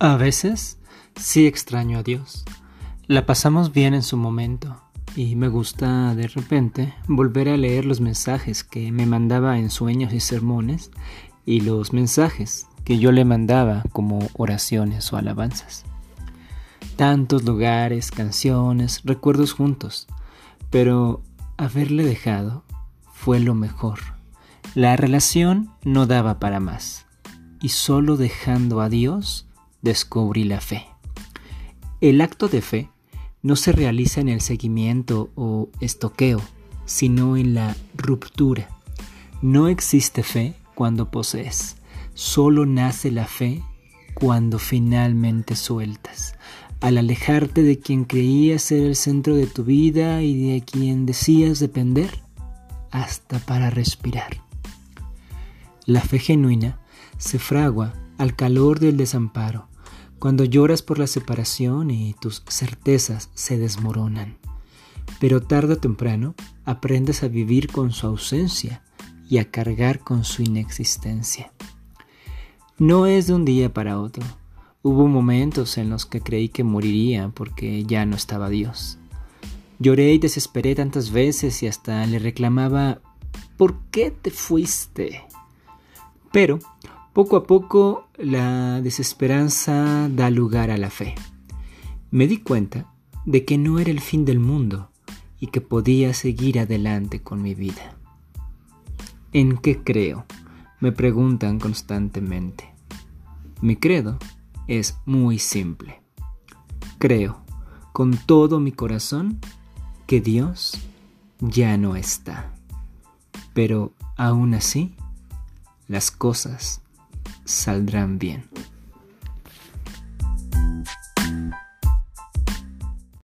A veces sí extraño a Dios. La pasamos bien en su momento y me gusta de repente volver a leer los mensajes que me mandaba en sueños y sermones y los mensajes que yo le mandaba como oraciones o alabanzas. Tantos lugares, canciones, recuerdos juntos, pero haberle dejado fue lo mejor. La relación no daba para más y solo dejando a Dios descubrí la fe. El acto de fe no se realiza en el seguimiento o estoqueo, sino en la ruptura. No existe fe cuando posees, solo nace la fe cuando finalmente sueltas. Al alejarte de quien creías ser el centro de tu vida y de quien decías depender, hasta para respirar. La fe genuina se fragua al calor del desamparo, cuando lloras por la separación y tus certezas se desmoronan. Pero tarde o temprano aprendes a vivir con su ausencia y a cargar con su inexistencia. No es de un día para otro. Hubo momentos en los que creí que moriría porque ya no estaba Dios. Lloré y desesperé tantas veces y hasta le reclamaba, ¿por qué te fuiste? Pero poco a poco la desesperanza da lugar a la fe. Me di cuenta de que no era el fin del mundo y que podía seguir adelante con mi vida. ¿En qué creo? Me preguntan constantemente. Mi credo es muy simple. Creo con todo mi corazón que Dios ya no está. Pero aún así, las cosas saldrán bien.